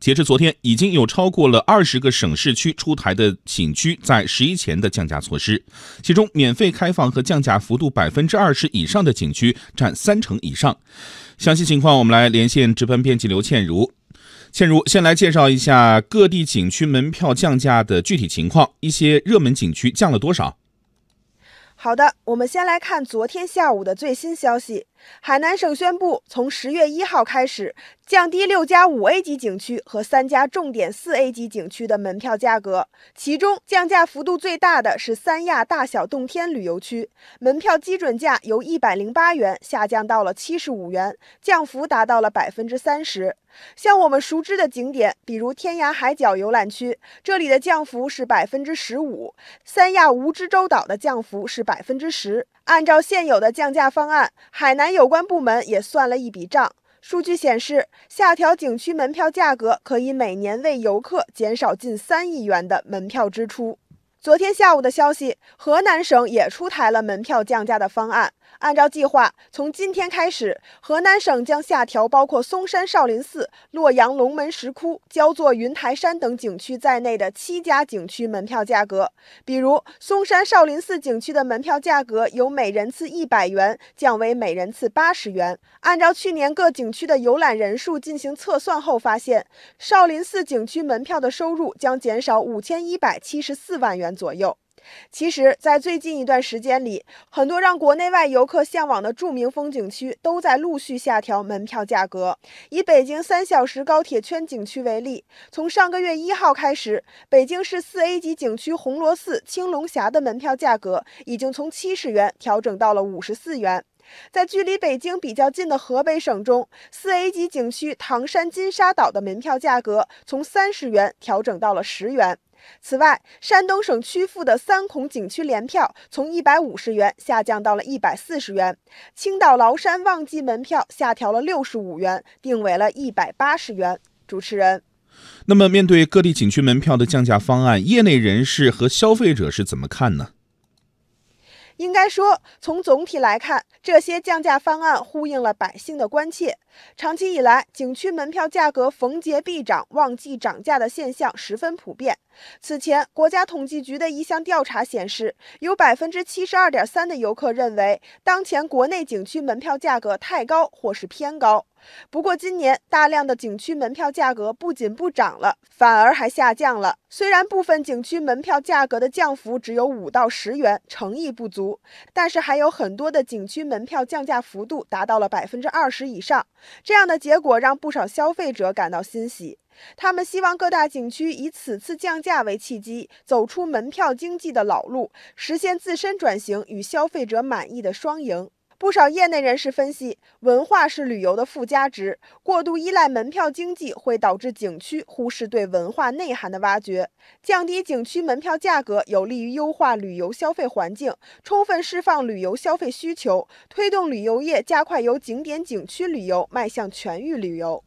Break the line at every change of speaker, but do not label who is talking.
截至昨天，已经有超过了二十个省市区出台的景区在十一前的降价措施，其中免费开放和降价幅度百分之二十以上的景区占三成以上。详细情况，我们来连线值班编辑刘倩茹。倩茹，先来介绍一下各地景区门票降价的具体情况，一些热门景区降了多少？
好的，我们先来看昨天下午的最新消息。海南省宣布，从十月一号开始，降低六家五 A 级景区和三家重点四 A 级景区的门票价格。其中，降价幅度最大的是三亚大小洞天旅游区，门票基准价由一百零八元下降到了七十五元，降幅达到了百分之三十。像我们熟知的景点，比如天涯海角游览区，这里的降幅是百分之十五；三亚蜈支洲岛的降幅是百分之十。按照现有的降价方案，海南有关部门也算了一笔账。数据显示，下调景区门票价格可以每年为游客减少近三亿元的门票支出。昨天下午的消息，河南省也出台了门票降价的方案。按照计划，从今天开始，河南省将下调包括嵩山少林寺、洛阳龙门石窟、焦作云台山等景区在内的七家景区门票价格。比如，嵩山少林寺景区的门票价格由每人次一百元降为每人次八十元。按照去年各景区的游览人数进行测算后发现，少林寺景区门票的收入将减少五千一百七十四万元左右。其实，在最近一段时间里，很多让国内外游客向往的著名风景区都在陆续下调门票价格。以北京三小时高铁圈景区为例，从上个月一号开始，北京市四 A 级景区红螺寺、青龙峡的门票价格已经从七十元调整到了五十四元。在距离北京比较近的河北省中，四 A 级景区唐山金沙岛的门票价格从三十元调整到了十元。此外，山东省曲阜的三孔景区联票从一百五十元下降到了一百四十元，青岛崂山旺季门票下调了六十五元，定为了一百八十元。主持人，
那么面对各地景区门票的降价方案，业内人士和消费者是怎么看呢？
应该说，从总体来看，这些降价方案呼应了百姓的关切。长期以来，景区门票价格逢节必涨、旺季涨价的现象十分普遍。此前，国家统计局的一项调查显示，有百分之七十二点三的游客认为，当前国内景区门票价格太高或是偏高。不过，今年大量的景区门票价格不仅不涨了，反而还下降了。虽然部分景区门票价格的降幅只有五到十元，诚意不足，但是还有很多的景区门票降价幅度达到了百分之二十以上。这样的结果让不少消费者感到欣喜，他们希望各大景区以此次降价为契机，走出门票经济的老路，实现自身转型与消费者满意的双赢。不少业内人士分析，文化是旅游的附加值，过度依赖门票经济会导致景区忽视对文化内涵的挖掘。降低景区门票价格，有利于优化旅游消费环境，充分释放旅游消费需求，推动旅游业加快由景点景区旅游迈向全域旅游。